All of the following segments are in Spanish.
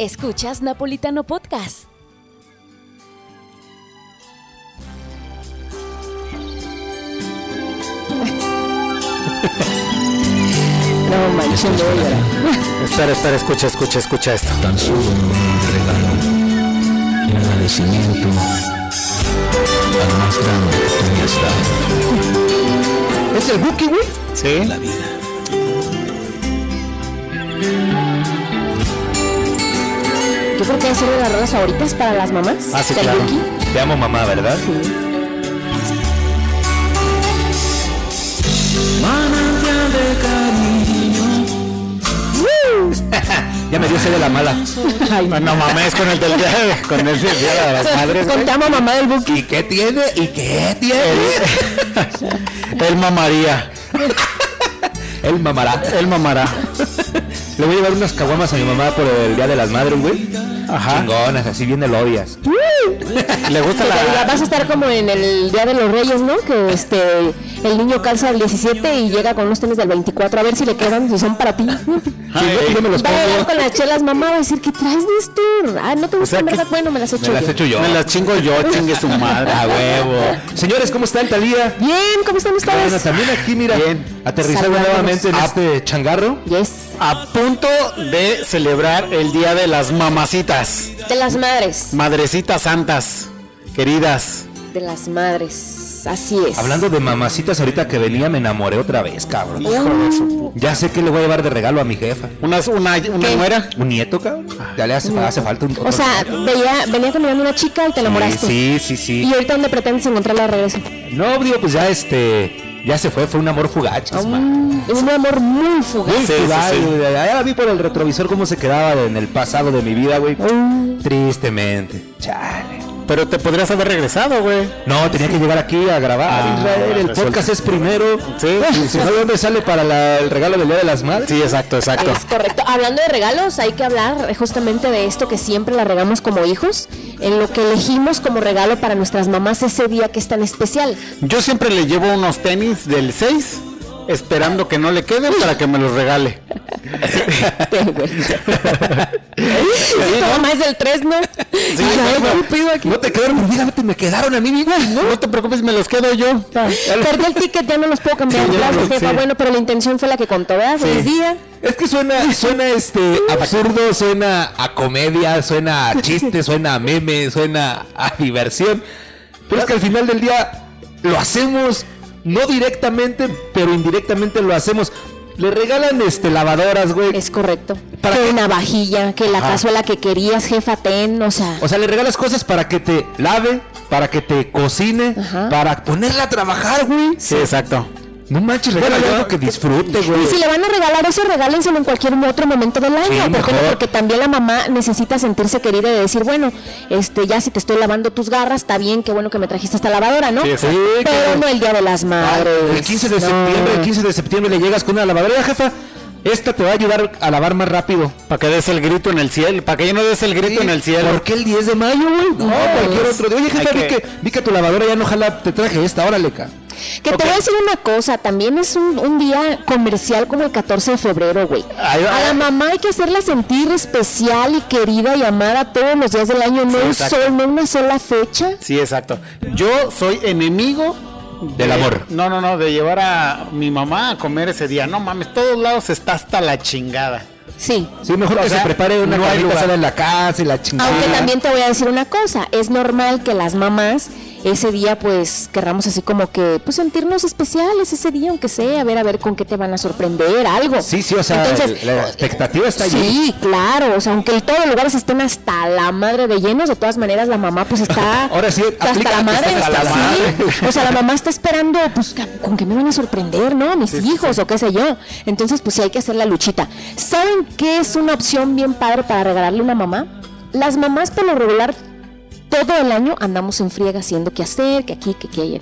Escuchas Napolitano Podcast. No manches, no voy a. Espera, espera, escucha, escucha, escucha esto. Tan solo un regalo en agradecimiento al más grande que tú me has dado. ¿Es el Buki, güey? Sí. La vida. Creo que ser de las rolas favoritas para las mamás. Ah, sí, claro. Te amo, mamá, ¿verdad? Cariño. Ya me dio sed de la mala. Ay, No, no mames con el del día, con el del día de las madres. Contamos mamá del Buki. ¿Y qué tiene? ¿Y qué tiene? Él mamaría. Él mamará. Él mamará. Le voy a llevar unas caguamas a mi mamá por el Día de las Madres, güey. Ajá. Chingonas, así bien elodias. Le gusta la... vas a estar como en el Día de los Reyes, ¿no? Que este el niño calza el 17 y llega con unos tenis del 24 a ver si le quedan, si son para ti. Sí, yo, yo me los Va a llegar pongo. con las chelas, mamá, va a decir, ¿qué traes, Néstor? Ah, no te gusta, sea, en que- verdad, bueno, me las he hecho Me las yo. echo yo. Me las chingo yo, chingue su madre. A huevo. Señores, ¿cómo está el Talía? Bien, ¿cómo están Bueno, ustedes? también aquí, mira, Bien. aterrizando Saludándonos. nuevamente en este changarro. Yes. A punto de celebrar el Día de las Mamacitas, De las madres. Madrecitas Santas, queridas. De las madres. Así es. Hablando de mamacitas, ahorita que venía me enamoré otra vez, cabrón. Hijo de su pu- Ya sé que le voy a llevar de regalo a mi jefa. Una, una, una nuera. ¿Un nieto, cabrón? Ya le hace, hace falta un O sea, veía, venía caminando una chica y te enamoraste. Sí, sí, sí. ¿Y ahorita dónde pretendes encontrarla de regreso? No, digo, pues ya este. Ya se fue, fue un amor fugaz. Mm, es un amor muy fugaz. Muy Sí, fugaz, sí, sí. güey. Ya la vi por el retrovisor cómo se quedaba en el pasado de mi vida, güey. Tristemente. Chale. Pero te podrías haber regresado, güey. No, tenía que llegar aquí a grabar. Ah, Israel, el podcast es primero. Sí. Y si no, ¿de dónde sale para la- el regalo del Día de las Madres? Sí, exacto, exacto. Es correcto. Hablando de regalos, hay que hablar justamente de esto que siempre la regamos como hijos, en lo que elegimos como regalo para nuestras mamás ese día que es tan especial. Yo siempre le llevo unos tenis del 6, esperando que no le queden para que me los regale. Sí, mamá es del 3, ¿no? Sí, Ay, no. No te quedaron, fíjate, me quedaron a mí, mi güey. No te preocupes, me los quedo yo. Perdí el ticket, ya no los puedo cambiar. Sí, ya Gracias, no, jefa. sí. Bueno, pero la intención fue la que contó, ¿verdad? Feliz día. Es que suena, suena este absurdo, suena a comedia, suena a chiste, suena a meme, suena a diversión. Pero es que al final del día lo hacemos, no directamente, pero indirectamente lo hacemos. Le regalan este lavadoras, güey. Es correcto. ¿Para que una vajilla, que la Ajá. cazuela que querías, jefa, ten, o sea. O sea, le regalas cosas para que te lave, para que te cocine, Ajá. para ponerla a trabajar, güey. Sí, exacto. No manches, regálale algo que disfrute, güey. Y si le van a regalar eso, regálenselo en cualquier otro momento del año. Sí, ¿Por qué no? mejor. Porque también la mamá necesita sentirse querida y decir, bueno, este, ya si te estoy lavando tus garras, está bien, qué bueno que me trajiste esta lavadora, ¿no? Sí, exacto. Sí, Pero claro. no el día de las madres. El 15 de No. septiembre, el 15 de septiembre le llegas con una lavadora, jefa. Esta te va a ayudar a lavar más rápido. Para que des el grito en el cielo. Para que yo no des el grito en el cielo. ¿Por qué el 10 de mayo, güey? No, cualquier otro día. Oye, jefa, Hay vi, que- que... vi que tu lavadora ya no jala, te traje esta, órale, ca. Que te voy a decir una cosa, también es un, un día comercial como el 14 de febrero, güey. A la mamá hay que hacerla sentir especial y querida y amada todos los días del año, no Sí, un sol, no una sola fecha. Sí, exacto. Yo soy enemigo Del amor. No, no, no, de llevar a mi mamá a comer ese día. No mames, todos lados está hasta la chingada. Sí. Sí, mejor O que sea, se prepare una no en la casa y la chingada. Aunque también te voy a decir una cosa, es normal que las mamás ese día pues querramos así como que pues sentirnos especiales ese día, aunque sea, a ver a ver con qué te van a sorprender, algo. Sí, sí, o sea, Entonces, la expectativa está allí. Sí, claro, o sea, aunque en todos los lugares estén hasta la madre de llenos, de todas maneras la mamá pues está Ahora sí, hasta aplica la madre, está hasta la sí. madre. O sea, la mamá está esperando pues con qué me van a sorprender, ¿no? Mis hijos o qué sé yo. Entonces, pues sí hay que hacer la luchita. ¿Saben qué es una opción bien padre para regalarle a una mamá? Las mamás por lo regular todo el año andamos en friega haciendo qué hacer, que aquí, que aquí, allá.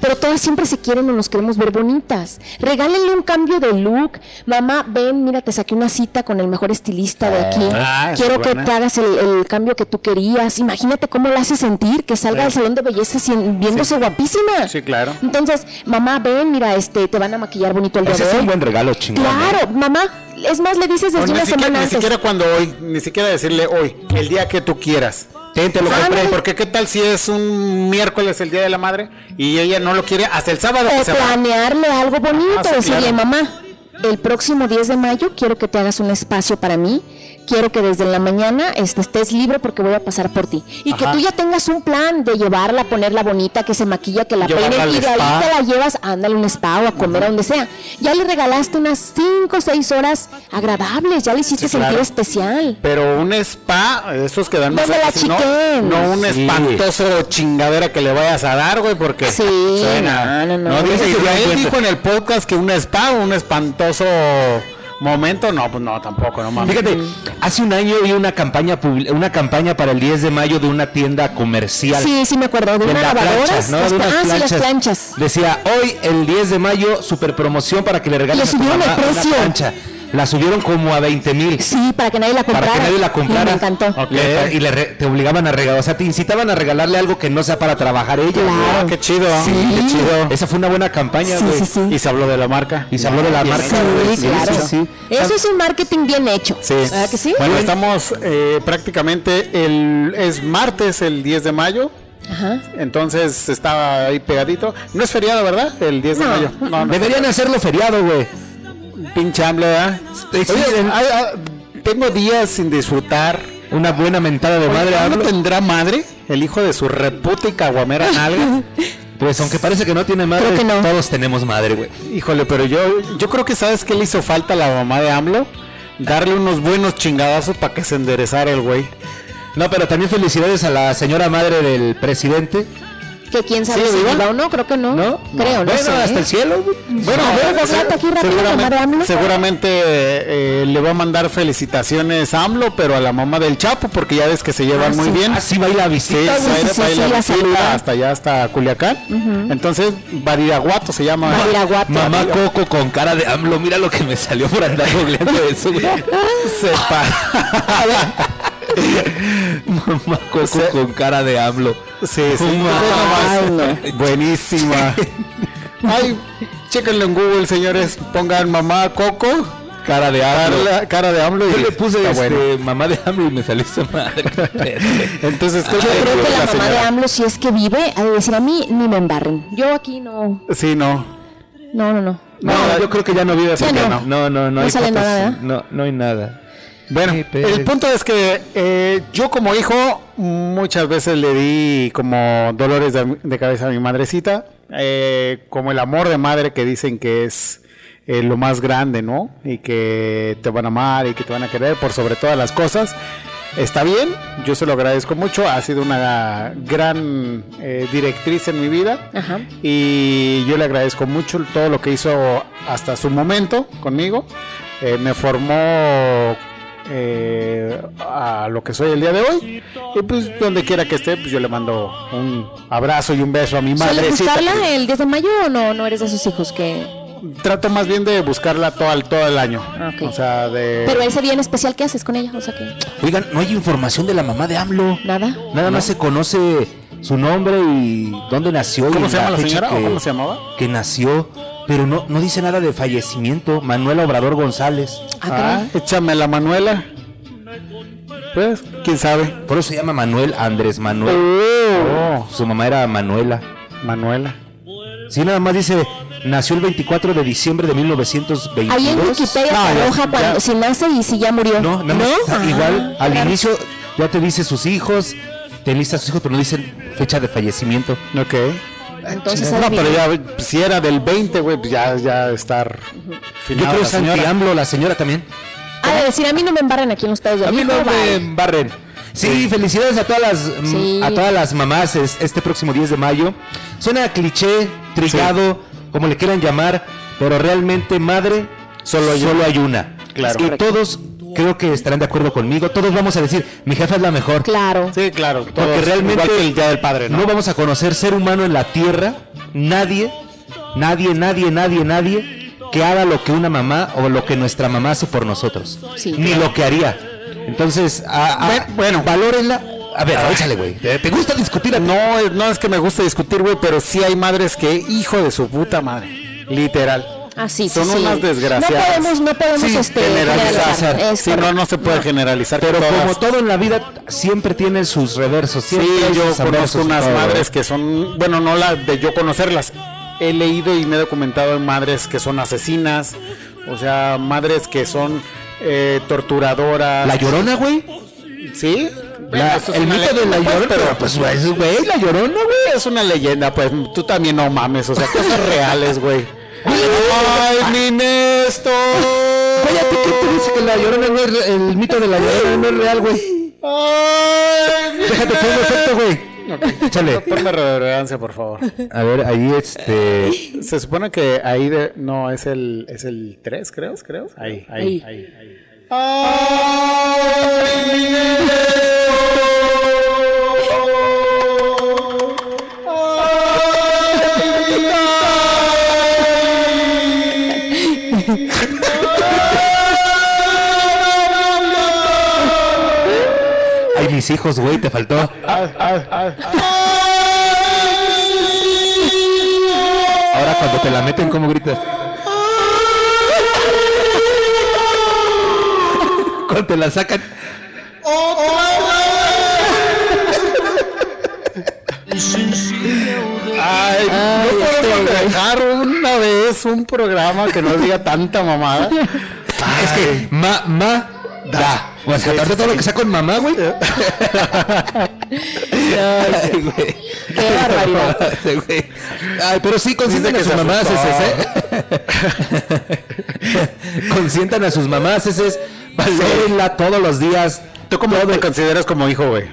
Pero todas siempre se quieren o nos queremos ver bonitas. Regálenle un cambio de look. Mamá, ven, mira, te saqué una cita con el mejor estilista de aquí. Ah, esa Quiero que buena. te hagas el, el cambio que tú querías. Imagínate cómo la hace sentir, que salga del salón de belleza viéndose guapísima. Sí, claro. Entonces, mamá, ven, mira, este, te van a maquillar bonito el día Ese de es un buen regalo chingón. ¿eh? Claro, mamá, es más, le dices desde ni, una siquiera, semana ni siquiera cuando hoy, ni siquiera decirle hoy, el día que tú quieras. Ten, te lo compré. no. Porque qué tal si es un miércoles el día de la madre y ella no lo quiere hasta el sábado O va. planearle algo bonito, Ah, sí, decirle, claro. mamá, el próximo 10 de mayo quiero que te hagas un espacio para mí, quiero que desde la mañana este, estés libre porque voy a pasar por ti. Y que tú ya tengas un plan de llevarla, ponerla bonita, que se maquilla, que la Llevarla peine al y de ahí spa. te la llevas, ándale a un spa o a comer a donde sea. Ya le regalaste unas 5 o 6 horas agradables, ya le hiciste Sí, claro. sentir especial. Pero un spa, esos que dan la no, chiquen. no un Sí. espantoso chingadera que le vayas a dar, güey, porque Sí, suena. no, no, no. No, dice buen- dijo en el podcast que un spa, un espantoso momento, no, pues no, tampoco, no mames. Fíjate, hace un año vi una campaña publi- una campaña para el 10 de mayo de una tienda comercial. Sí, sí me acuerdo, de de una la lavadora. plancha, ¿no? De unas ah, sí, las planchas. planchas. Decía, hoy el 10 de mayo, super promoción para que le regales Le a tu subieron el mamá una precio. plancha. La subieron como a 20 mil. Sí, para que nadie la comprara. Para que nadie la comprara. Y me encantó. Ok. Le- y le re- te obligaban a regalar, o sea, te incitaban a regalarle algo que no sea para trabajar ella. Claro. Ah, qué chido, Sí. qué chido. Esa fue una buena campaña, Sí, güey. sí, sí. Y se habló de la marca. Y se habló de la marca. Sí, Sí, claro. Eso es un marketing bien hecho. Sí. ¿Verdad que sí? Bueno, estamos eh, prácticamente el es martes el 10 de mayo. Ajá. Entonces estaba ahí pegadito. No es feriado, ¿verdad? El 10 de mayo. No, no. Deberían hacerlo feriado, güey. Pinche ah, ah, tengo días sin disfrutar. Una buena mentada de madre. Oye, ¿no hablo. tendrá madre? El hijo de su reputa y caguamera nalga. Pues aunque parece que no tiene madre, que no. todos tenemos madre, güey. Híjole, pero yo, yo creo que sabes qué le hizo falta a la mamá de AMLO. Darle unos buenos chingadazos para que se enderezara el güey. No, pero también felicidades a la señora madre del presidente, Que quién sabe ¿Sí, si viva? o no, creo que no. ¿no? Creo, no bueno, sé. hasta el cielo, güey. Bueno, A ver, se- aquí rápido, seguramente, AMLO. seguramente, eh, le va a mandar felicitaciones a AMLO, pero a la mamá del Chapo, porque ya ves que se llevan Ah, muy sí. bien. Así va a ir la Sí, visita, se sí, sí, para sí, la la visita saluda. hasta allá, hasta Culiacán. Entonces, Bariraguato se llama. Badiraguato. Mamá Coco con cara de AMLO, mira lo que me salió por andar googleando eso, güey. Sepa. Mamá Coco sea- con cara de AMLO. Sí, sí. Mamá. Buenísima. Ay, chéquenlo en Google, señores. Pongan mamá Coco, Cara de AMLO. cara, cara de AMLO. Yo y le puse este, bueno. mamá de AMLO y me salió esa madre. Entonces, ¿qué Yo creo que la, la mamá de? AMLO, si es que vive, de decir a mí, ni me embarren. Yo aquí no. Sí, no. No, no, no. No, yo creo que ya no vive porque no. no. No, no, no. No hay sale fotos, nada. No, no hay nada. Bueno, el punto es que eh, yo como hijo muchas veces le di como dolores de, de cabeza a mi madrecita, eh, como el amor de madre que dicen que es eh, lo más grande, ¿no? Y que te van a amar y que te van a querer por sobre todas las cosas. Está bien, yo se lo agradezco mucho, ha sido una gran directriz en mi vida Ajá. y yo le agradezco mucho todo lo que hizo hasta su momento conmigo. Me formó eh, a lo que soy el día de hoy y pues donde quiera que esté, pues yo le mando un abrazo y un beso a mi ¿Suele madrecita. buscarla el 10 de mayo o no? No eres de esos hijos que... Trato más bien de buscarla todo el, todo el año. Ah, ok. O sea, de... Pero ese día en especial, ¿qué haces con ella? O sea que... Oigan, no hay información de la mamá de AMLO. Nada. Nada más se conoce su nombre y dónde nació. y ¿Cómo se llama la fecha señora o que- cómo se llamaba? Que nació, pero no, no dice nada de fallecimiento. Manuel Obrador González. Ah, Ah, échame la Manuela. Pues, quién sabe. Por eso se llama Manuel Andrés Manuel. Oh, Su mamá era Manuela. Manuela. Sí, nada más dice, nació el 24 de diciembre de 1922. Ahí en Wikipedia No, te cuando ya. si nace y si ya murió. No, nada más Ah, igual al claro. inicio ya te dice sus hijos, te lista sus hijos, pero no dicen fecha de fallecimiento. Ok. Entonces, No, pero ya, si era del 20, güey, pues ya, ya estar Yo creo que es anti-AMLO, la señora también. De decir, a mí no me embarran aquí en los Estados A mí Unidos. no me barren. Sí, felicidades a todas las mm, Sí. a todas las mamás es- este próximo 10 de mayo. Suena cliché, trillado, como le quieran llamar, pero realmente madre solo hay, solo hay una. Claro. Y todos creo que estarán de acuerdo conmigo. Todos vamos a decir, mi jefa es la mejor. Claro. Sí, claro. Porque realmente igual que el día del padre, ¿no? no vamos a conocer ser humano en la tierra, nadie, nadie, nadie, nadie, nadie que haga lo que una mamá o lo que nuestra mamá hace por nosotros. Sí, Ni claro. lo que haría. Entonces, a, a- Bueno, bueno. valórenla. A ver, échale, güey. ¿Te, te gusta discutir? a ti? No, no es que me guste discutir, güey, pero sí hay madres que, hijo de su puta madre, literal. Así, sí, Son sí. unas desgraciadas. No podemos, no podemos Sí, este, generalizar. generalizar. Sí, no, se puede generalizar. Pero como todo en la vida, siempre tiene sus reversos. Sí, yo sus conozco unas todo, madres ¿eh? que son, bueno, no las de yo conocerlas. He leído y me he documentado en madres que son asesinas, o sea, madres que son eh, torturadoras. La llorona, güey. ¿Sí? La- el mito de la pues, llorona. pero Pero pues, güey, es- güey, la llorona, güey. es una leyenda, pues tú también no mames, o sea, cosas reales, güey. Ay, mi Néstor. Güey, ¿a ti quién te dice que la llorona no es el mito de la llorona no es real, güey? Ay, mi Déjate pongo efecto, güey. Échale. Ponme reverencia, por favor. A ver, ahí este. Se supone que ahí de, no es el es el 3, creo, creo. Ahí, ahí, Ahí. ahí, ahí. Ay, mi Ay, hijos, güey, te faltó. Ahora cuando te la meten, ¿cómo gritas? Cuando te la sacan. Ay, no podemos dejar una vez un programa que no diga tanta mamada. Es que ma, ma, da. O sea, aparte todo lo que sea con mamá, güey. Ay, güey. Qué barbaridad. Sí, güey. Ay, pero sí, consientan a sus mamás, ese, ¿eh? Consientan a sus mamás, ese es. Valórenla todos los días. ¿Tú cómo te consideras como hijo, güey?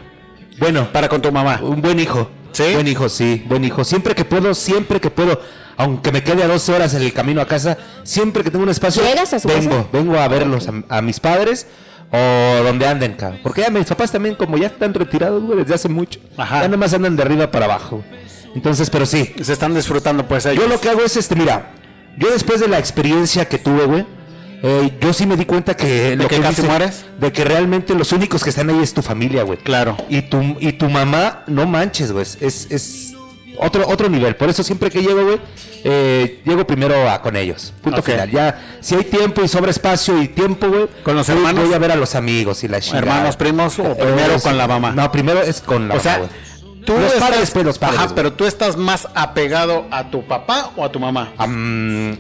Bueno, Para con tu mamá. un buen hijo. ¿Sí? Buen hijo, sí, buen hijo. Siempre que puedo, siempre que puedo, aunque me quede a 12 horas en el camino a casa, siempre que tengo un espacio, ¿Llegas a su vengo, casa? vengo a verlos a, a mis padres o donde anden, cabrón. Porque ya mis papás también, como ya están retirados, güey, desde hace mucho, Ajá. ya nomás andan de arriba para abajo. Entonces, pero sí, Se están disfrutando, pues, ellos. yo lo que hago es este, mira, yo después de la experiencia que tuve, güey, eh, yo sí me di cuenta que... ¿De que casi mueres? De que realmente los únicos que están ahí es tu familia, güey. Claro. Y tu, y tu mamá, no manches, güey. Es, es otro, otro nivel. Por eso siempre que llego, güey, eh, llego primero a, con ellos. Punto final. Ya, si hay tiempo y sobra espacio y tiempo, güey. ¿Con los hermanos? Voy a ver a los amigos y la chingada. ¿Hermanos, primos o primero con la mamá? No, primero es con la O mamá, sea, tú los estás, padres, pues, los padres, Ajá, güey. pero tú estás más apegado a tu papá o a tu mamá. Am,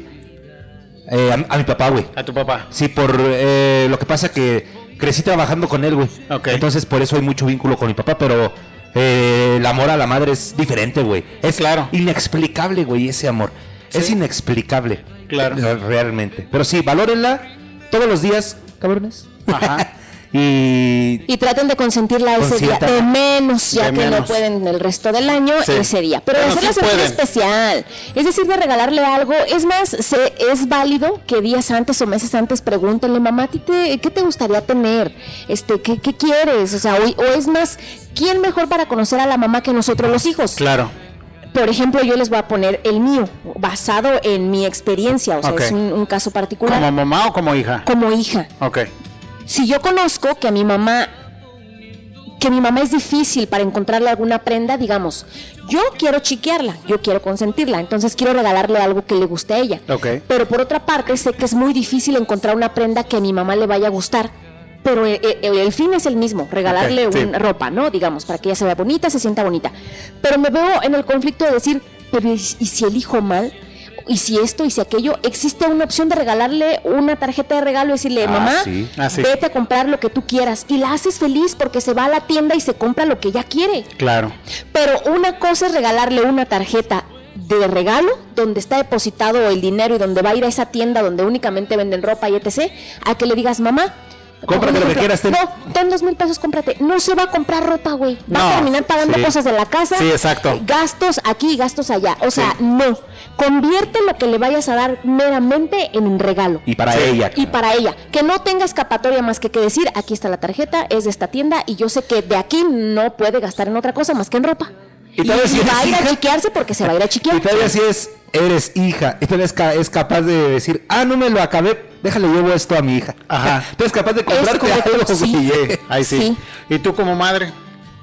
eh, a, a mi papá, güey. A tu papá. Sí, por eh, lo que pasa que crecí trabajando con él, güey. Entonces por eso hay mucho vínculo con mi papá, pero eh, el amor a la madre es diferente, güey. Es Claro. inexplicable, güey, ese amor. Es inexplicable. Claro. Re- Realmente. Pero sí, valórenla todos los días, cabrones. Ajá. y Y traten de consentirla ese día, de menos, ya De que no pueden el resto del año, Sí. ese día. Pero Bueno, hacerla sí sentir especial. Es decir, de regalarle algo. Es más, se, es válido que días antes o meses antes pregúntenle, mamá, ¿a ti te, ¿qué te gustaría tener? Este, ¿qué, qué quieres? O sea, o, o es más, ¿quién mejor para conocer a la mamá que nosotros los hijos? Claro. Por ejemplo, yo les voy a poner el mío, basado en mi experiencia, o sea, es un, un caso particular. ¿Como mamá o como hija? como hija Ok. Si yo conozco que a mi mamá que mi mamá es difícil para encontrarle alguna prenda, digamos, yo quiero chiquearla, yo quiero consentirla, entonces quiero regalarle algo que le guste a ella. Ok. Pero por otra parte, sé que es muy difícil encontrar una prenda que a mi mamá le vaya a gustar. Pero el, el- el fin es el mismo, regalarle sí. una ropa, ¿no? Digamos, para que ella se vea bonita, se sienta bonita. Pero me veo en el conflicto de decir, pero ¿y, y si elijo mal? ¿Y si esto? ¿Y si aquello? Existe una opción de regalarle una tarjeta de regalo y decirle, Ah, mamá, sí. Ah, sí. vete a comprar lo que tú quieras. Y la haces feliz porque se va a la tienda y se compra lo que ella quiere. Claro. Pero una cosa es regalarle una tarjeta de regalo donde está depositado el dinero y donde va a ir a esa tienda donde únicamente venden ropa y etc. A que le digas, mamá, Cómprate lo que quieras, ten. No, ten dos mil pesos, cómprate. No se va a comprar ropa, güey. Va No, a terminar pagando sí. cosas de la casa. Sí, exacto. Gastos aquí, gastos allá. O sea, Sí. no. Convierte lo que le vayas a dar meramente en un regalo. Y para Sí. ella. Y para ella, que no tenga escapatoria más que que decir, aquí está la tarjeta, es de esta tienda y yo sé que de aquí no puede gastar en otra cosa más que en ropa. Y Y, si va a ir a chiquearse porque se va a ir a chiquear. Y todavía si es, eres hija, y todavía es, ca- es capaz de decir, ah, no me lo acabé, déjale, llevo esto a mi hija. Ajá. Tú eres capaz de comprarte algo, sí. Sí, ahí sí. Sí. ¿Y tú como madre?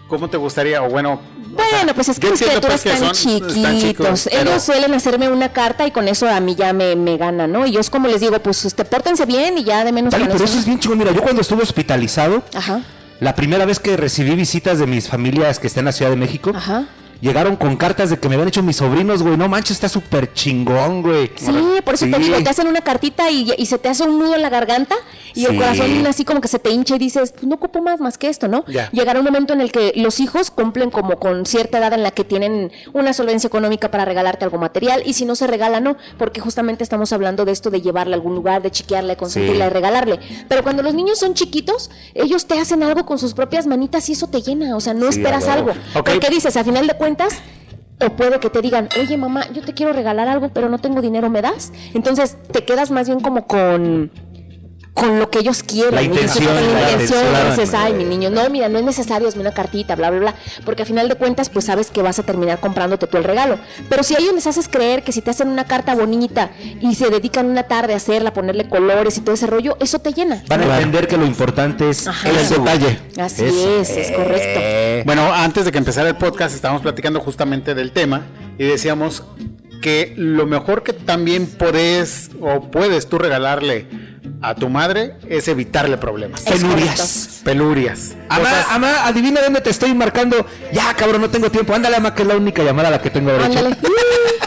¿Cómo te gustaría? O bueno... o sea, Bueno, pues es que mis criaturas pues, que están chiquitos. chicos, pero- Ellos suelen hacerme una carta y con eso a mí ya me, me gana, ¿no? Y yo es como les digo, pues este, pórtense bien y ya de menos con pero eso. es bien chingón. Mira, yo cuando estuve hospitalizado, Ajá, la primera vez que recibí visitas de mis familias que están en la Ciudad de México, ajá. Llegaron con cartas de que me habían hecho mis sobrinos, güey. No manches, está súper chingón, güey. Sí, por eso te Sí. digo, te hacen una cartita y, y se te hace un nudo en la garganta y el corazón así como que se te hincha y dices, pues no ocupo más más que esto, ¿no? Ya. Llegará un momento en el que los hijos cumplen como con cierta edad en la que tienen una solvencia económica para regalarte algo material y si no se regala, no, porque justamente estamos hablando de esto de llevarle a algún lugar, de chiquearle, consentirla Sí. y regalarle. Pero cuando los niños son chiquitos, ellos te hacen algo con sus propias manitas y eso te llena, o sea, no esperas algo. Ok. Porque dices, a final de cuentas, o puede que te digan, oye mamá, yo te quiero regalar algo, pero no tengo dinero, ¿me das? Entonces te quedas más bien como con con lo que ellos quieren. La intención, con la la intención, intención. y dices, ay, mi niño, no, mira, no es necesario, hazme una cartita, bla, bla, bla. Porque a final de cuentas, pues sabes que vas a terminar comprándote tú el regalo. Pero si a ellos les haces creer que si te hacen una carta bonita y se dedican una tarde a hacerla, ponerle colores y todo ese rollo, eso te llena. Van a entender que lo importante es Ajá. El detalle. Así Eso. es, es correcto. Eh, Bueno, antes de que empezara el podcast estábamos platicando justamente del tema y decíamos que lo mejor que también puedes o puedes tú regalarle a tu madre es evitarle problemas. Es penurias. Pelurias. Amá, Cosas- amá, adivina dónde te estoy marcando. Ya, cabrón, no tengo tiempo. Ándale, amá, que es la única llamada a la que tengo derecho. Ándale.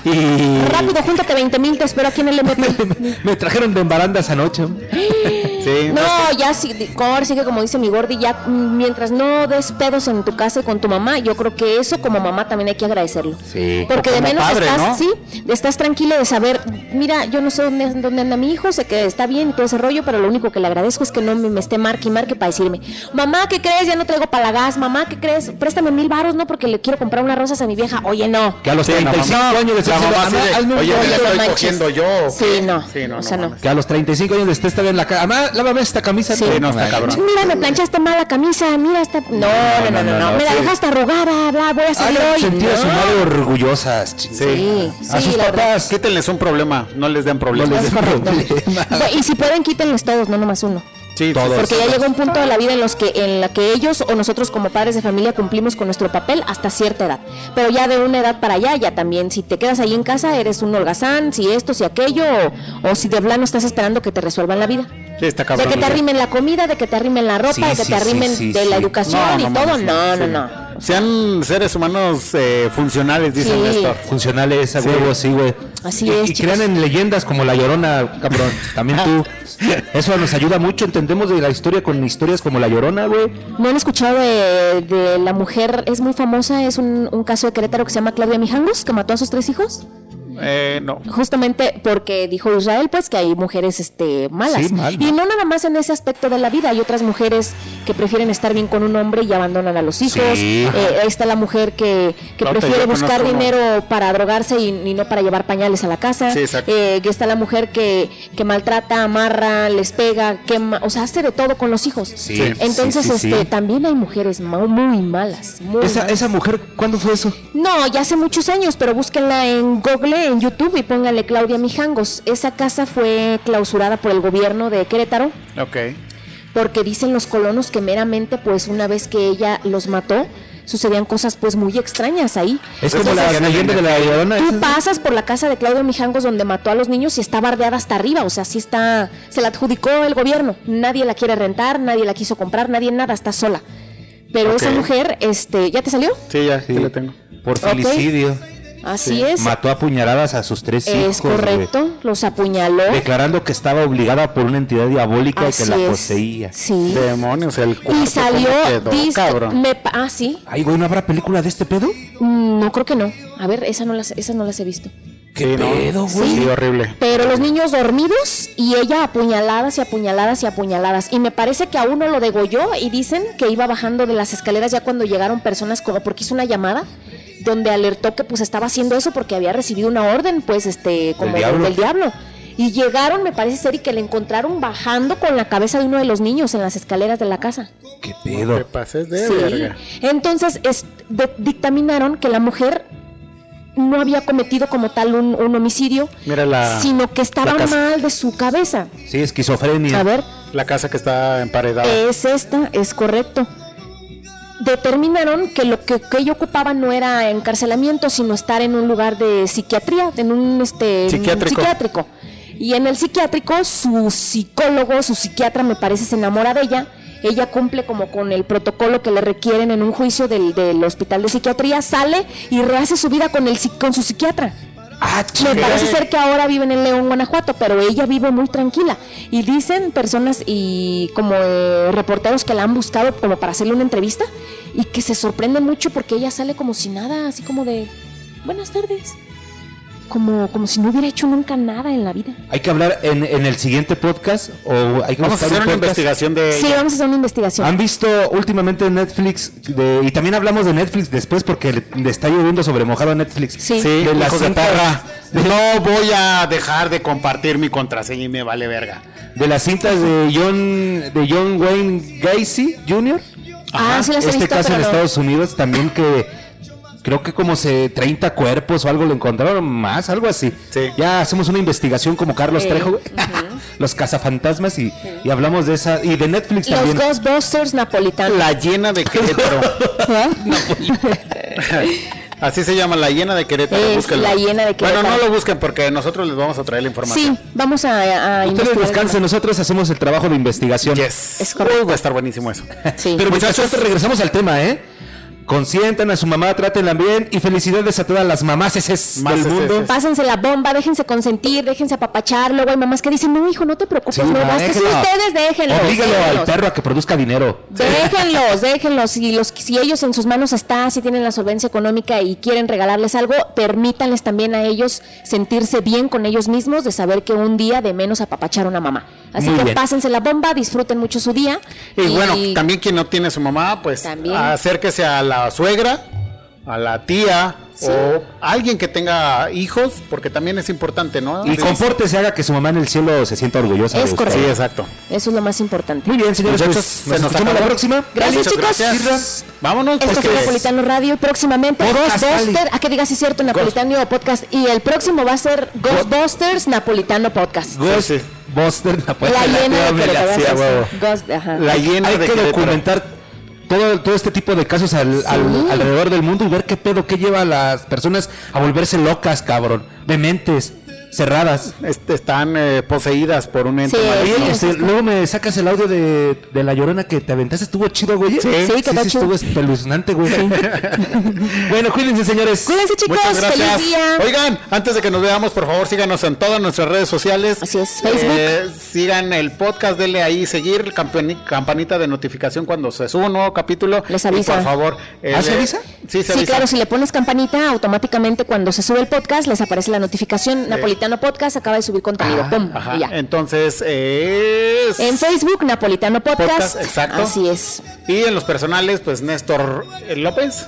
Y Rápido, júntate 20 mil, te espero aquí en el MP. me trajeron de embarandas anoche. Sí, No, ya sí, ahora sí que como dice mi gordi, ya mientras no des pedos en tu casa y con tu mamá, yo creo que eso como mamá también hay que agradecerlo. Sí. Porque de menos padre, estás, ¿no? sí, estás tranquilo de saber, mira, yo no sé dónde, dónde anda mi hijo, sé que está bien y todo ese rollo, pero lo único que le agradezco es que no me, me esté marque y marque para decirme, mamá, ¿qué crees? Ya no traigo para la gas, mamá, ¿qué crees? Préstame mil baros, ¿no? Porque le quiero comprar unas rosas a mi vieja. Oye, no. Que a los Sí, no, 35 mamá. años le estoy La diciendo, mamá así "Amá, de, hazme un Oye, me favor". la no estoy cogiendo yo. ¿o Sí, no. Sí, no, O sea, no. Que a los 35 años estés todavía en la casa. Lávame esta camisa. Sí. No, está cabrón. Mira, me planchaste mal la camisa, mira esta... No, no, no, no, no, no, me la sí. dejaste arrugada, bla, voy a salir Hagan hoy. sentir a su madre orgullosas. Sí, A sus papás. Quítenles un problema, no les den problemas. Y si pueden, quítenles todos, no nomás uno. Sí, Todos. Porque ya llega un punto de la vida en los que en la que ellos o nosotros como padres de familia cumplimos con nuestro papel hasta cierta edad. Pero ya de una edad para allá, ya también, si te quedas ahí en casa, eres un holgazán, si esto, si aquello, o, o si de plano estás esperando que te resuelvan la vida. Sí, está De que te arrimen la comida, de que te arrimen la ropa, Sí, de que sí, te arrimen sí, sí, de la sí. educación No, y no todo. no, no, sí. no. Sean seres humanos eh, funcionales, dice Sí. Néstor. Funcionales, a huevo, sí, güey. Así y, es, Y chicos. crean en leyendas como La Llorona, cabrón. También tú. Eso nos ayuda mucho. Entendemos de la historia con historias como La Llorona, güey. ¿No han escuchado de, de la mujer, es muy famosa, es un, un caso de Querétaro que se llama Claudia Mijangos, que mató a sus tres hijos? Eh, no. Justamente porque dijo Israel, pues que hay mujeres este, malas. Sí, mal, y no nada más en ese aspecto de la vida, hay otras mujeres que prefieren estar bien con un hombre y abandonan a los hijos. Sí. Eh, está la mujer que, que prefiere buscar dinero para drogarse y, y no para llevar pañales a la casa. Sí, exacto. Eh, que está la mujer que, que maltrata, amarra, les pega, quema, o sea, hace de todo con los hijos. Sí, Entonces, sí, sí, este, sí. también hay mujeres mu- muy malas. Muy Esa, malas. esa mujer, ¿cuándo fue eso? No, ya hace muchos años, pero búsquenla en Google, en YouTube y pónganle Claudia Mijangos. Esa casa fue clausurada por el gobierno de Querétaro Ok. porque dicen los colonos que meramente pues una vez que ella los mató sucedían cosas pues muy extrañas ahí. Es como la leyenda de La Llorona. Tú pasas por la casa de Claudia Mijangos donde mató a los niños y está bardeada hasta arriba, o sea, sí está, se la adjudicó el gobierno, nadie la quiere rentar, nadie la quiso comprar, nadie nada, está sola. Pero esa mujer, este, ¿ya te salió? Sí, ya, sí, Sí. lo tengo. Por felicidio. Así es. Mató a puñaladas a sus tres hijos. Es correcto, los apuñaló. Declarando que estaba obligada por una entidad diabólica y Así que la es. poseía. Sí. Demonios, el cuarto. Y salió, ¿cómo quedó, cabrón. me ah, sí. Ay, güey, ¿no habrá película de este pedo? Mm, No creo que no. A ver, esa no las, esas no las he visto. Sí, ¿no? pedo, Sí, güey? horrible. Pero los niños dormidos y ella apuñaladas y apuñaladas y apuñaladas. Y me parece que a uno lo degolló y dicen que iba bajando de las escaleras ya cuando llegaron personas como porque hizo una llamada donde alertó que pues estaba haciendo eso porque había recibido una orden pues este como diablo? del diablo. Y llegaron, me parece ser, y que le encontraron bajando con la cabeza de uno de los niños en las escaleras de la casa. ¿Qué Te pedo? pases de Sí. verga. Entonces es- de- dictaminaron que la mujer no había cometido como tal un, un homicidio, Mira la, sino que estaba mal de su cabeza. Sí, esquizofrenia. A ver, la casa que está emparedada. es esta, es correcto. Determinaron que lo que, que ella ocupaba no era encarcelamiento, sino estar en un lugar de psiquiatría, en un este, Psiquiátrico. psiquiátrico. Y en el psiquiátrico, su psicólogo, su psiquiatra, me parece, se enamora de ella. Ella cumple como con el protocolo que le requieren en un juicio del, del hospital de psiquiatría, sale y rehace su vida con, el, con su psiquiatra. Ah, Me parece ser que ahora viven en León, Guanajuato, pero ella vive muy tranquila. Y dicen personas y como eh, reporteros que la han buscado como para hacerle una entrevista y que se sorprenden mucho porque ella sale como si nada, así como de buenas tardes. Como, como si no hubiera hecho nunca nada en la vida. Hay que hablar en, en el siguiente podcast o hay que Vamos a hacer un una investigación de Sí, ella. vamos a hacer una investigación. ¿Han visto últimamente en Netflix? de- y también hablamos de Netflix después porque le, le está lloviendo sobre mojado a Netflix. Sí. Sí, de las hijos de cintas- perra. No voy a dejar de compartir mi contraseña y me vale verga. De las cintas de John, de John Wayne Gacy Jr. Ah, sí las he este visto, caso en. Estados Unidos también que creo que como se 30 cuerpos o algo le encontraron más, algo así. Sí. Ya hacemos una investigación como Carlos Sí, Trejo, los cazafantasmas y, y hablamos de esa y de Netflix Los también. Ghostbusters napolitanos. La llena de Querétaro. ¿Eh? Así se llama, la llena de Querétaro. Es. La Llena de Bueno, Querétaro. no lo busquen porque nosotros les vamos a traer la información. Sí, vamos a, a Ustedes descansen, nosotros hacemos el trabajo de investigación. Yes. Es correcto. Uy, va a estar buenísimo eso. Sí. Pero muchachos, regresamos al tema, ¿eh? Consientan a su mamá, trátenla bien y felicidades a todas las mamáceses Más del es mundo. Pásense la bomba, déjense consentir, déjense apapachar. Luego hay mamás que dicen, no, hijo, no te preocupes, Sí, no, no, es que sí, déjenlo. ustedes déjenlos. Oblígalo al déjenlos. perro a que produzca dinero. Déjenlos, déjenlos. Si, los, si ellos en sus manos está, si tienen la solvencia económica y quieren regalarles algo, permítanles también a ellos sentirse bien con ellos mismos de saber que un día de menos apapachar a una mamá. Así Muy que bien. pásense la bomba, disfruten mucho su día. Y, bueno, también quien no tiene su mamá, pues También. acérquese a la suegra, a la tía o alguien que tenga hijos, porque también es importante, ¿no? Y Sí, compórtese, haga que su mamá en el cielo se sienta orgullosa. Es de correcto. Sí, exacto. Eso es lo más importante. Muy bien, señores, Muchachos, pues, se nos nos escuchamos la próxima. Gracias, Muchas chicos. gracias. Vámonos, Esto porque fue Napolitano Radio y próximamente Podcast, Ghostbusters, a que digas si es cierto, Napolitano Podcast. Y el próximo va a ser Ghostbusters Napolitano Podcast. Ghost Sí, sí. Buster, la La llena de. Ghost- ajá. La llena Hay de que Querétaro. documentar todo, todo este tipo de casos al- al- alrededor del mundo y ver qué pedo, qué lleva a las personas a volverse locas, cabrón. De mentes cerradas. Este, están eh, poseídas por un ente Sí, maligno. Sí, este, sí. luego me sacas el audio de, de la llorona que te aventaste. Estuvo chido, güey. Sí, sí, chido. estuvo espeluznante, güey. bueno, cuídense, señores. Cuídense, chicos. Muchas gracias. Feliz día. Oigan, antes de que nos veamos, por favor, síganos en todas nuestras redes sociales. Así es, Facebook. Eh, sigan el podcast, denle ahí seguir, campani- campanita de notificación cuando se suba un nuevo capítulo. Les Y avisa. por favor. eh, ¿Ah, se avisa? Sí, se Sí, avisa. claro, si le pones campanita, automáticamente cuando se sube el podcast les aparece la notificación. Napolitano Podcast acaba de subir contenido. Ah, ¡Pum! ajá. Y ya. Entonces, es- En Facebook, Napolitano Podcast. Podcast, exacto. Así es. y en los personales, pues Néstor López.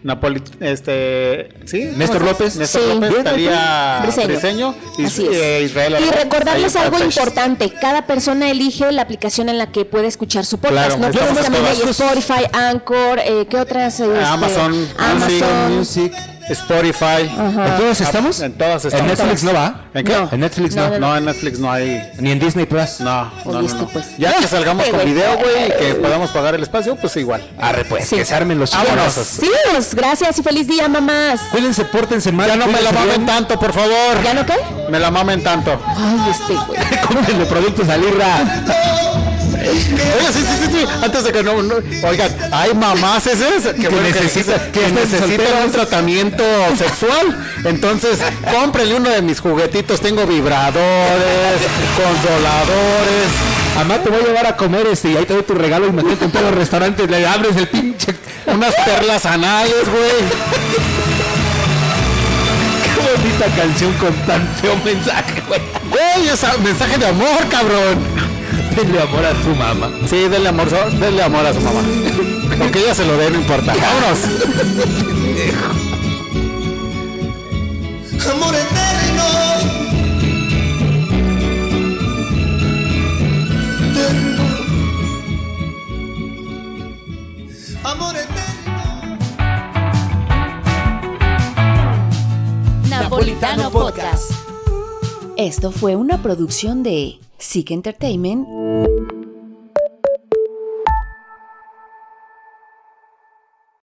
Napoli, este, ¿sí? Néstor. López. Néstor Sí. López, Talía Briseño. Briseño, y Así es. eh, Israel Y recordarles Ahí algo importante, cada persona elige la aplicación en la que puede escuchar su podcast. Claro, no estamos también hay todas. Spotify, Anchor, eh, ¿qué otras? Este, Amazon, Amazon. Music. Spotify. Ajá. ¿En todas estamos? En todas En estamos. Netflix no va. ¿En qué? No. En Netflix no. No, no, No, en Netflix no hay. Ni en Disney Plus. No, no, no, pues. Ya que salgamos con video, güey, y que podamos pagar el espacio, pues igual. Arre, pues, Sí. que se armen los Vámonos. chingados. Sí, pues, gracias y feliz día, mamás. Cuídense, pórtense mal. Ya no me la mamen bien. tanto, por favor. ¿Ya no qué? Me la mamen tanto. Ay, este, güey. Cómprenle productos a Libra. Oiga, sí, sí, sí, sí. Antes de que no, no- oigan, hay mamás esas que, bueno, que- necesitan un tratamiento sexual. Entonces, cómprenle uno de mis juguetitos. Tengo vibradores, consoladores. Mamá, te voy a llevar a comer este y ahí te doy tu regalo y me quedo con todos los restaurantes. Le abres el pinche. Unas perlas anales, güey. bonita canción con tan feo mensaje, güey. Güey, esa mensaje de amor, cabrón. Denle amor a su mamá. Sí, denle amor, denle amor a su mamá. Aunque ella se lo dé, no importa. Vámonos. amor eterno. Amor eterno. Napolitano Podcast. Esto fue una producción de Sick Entertainment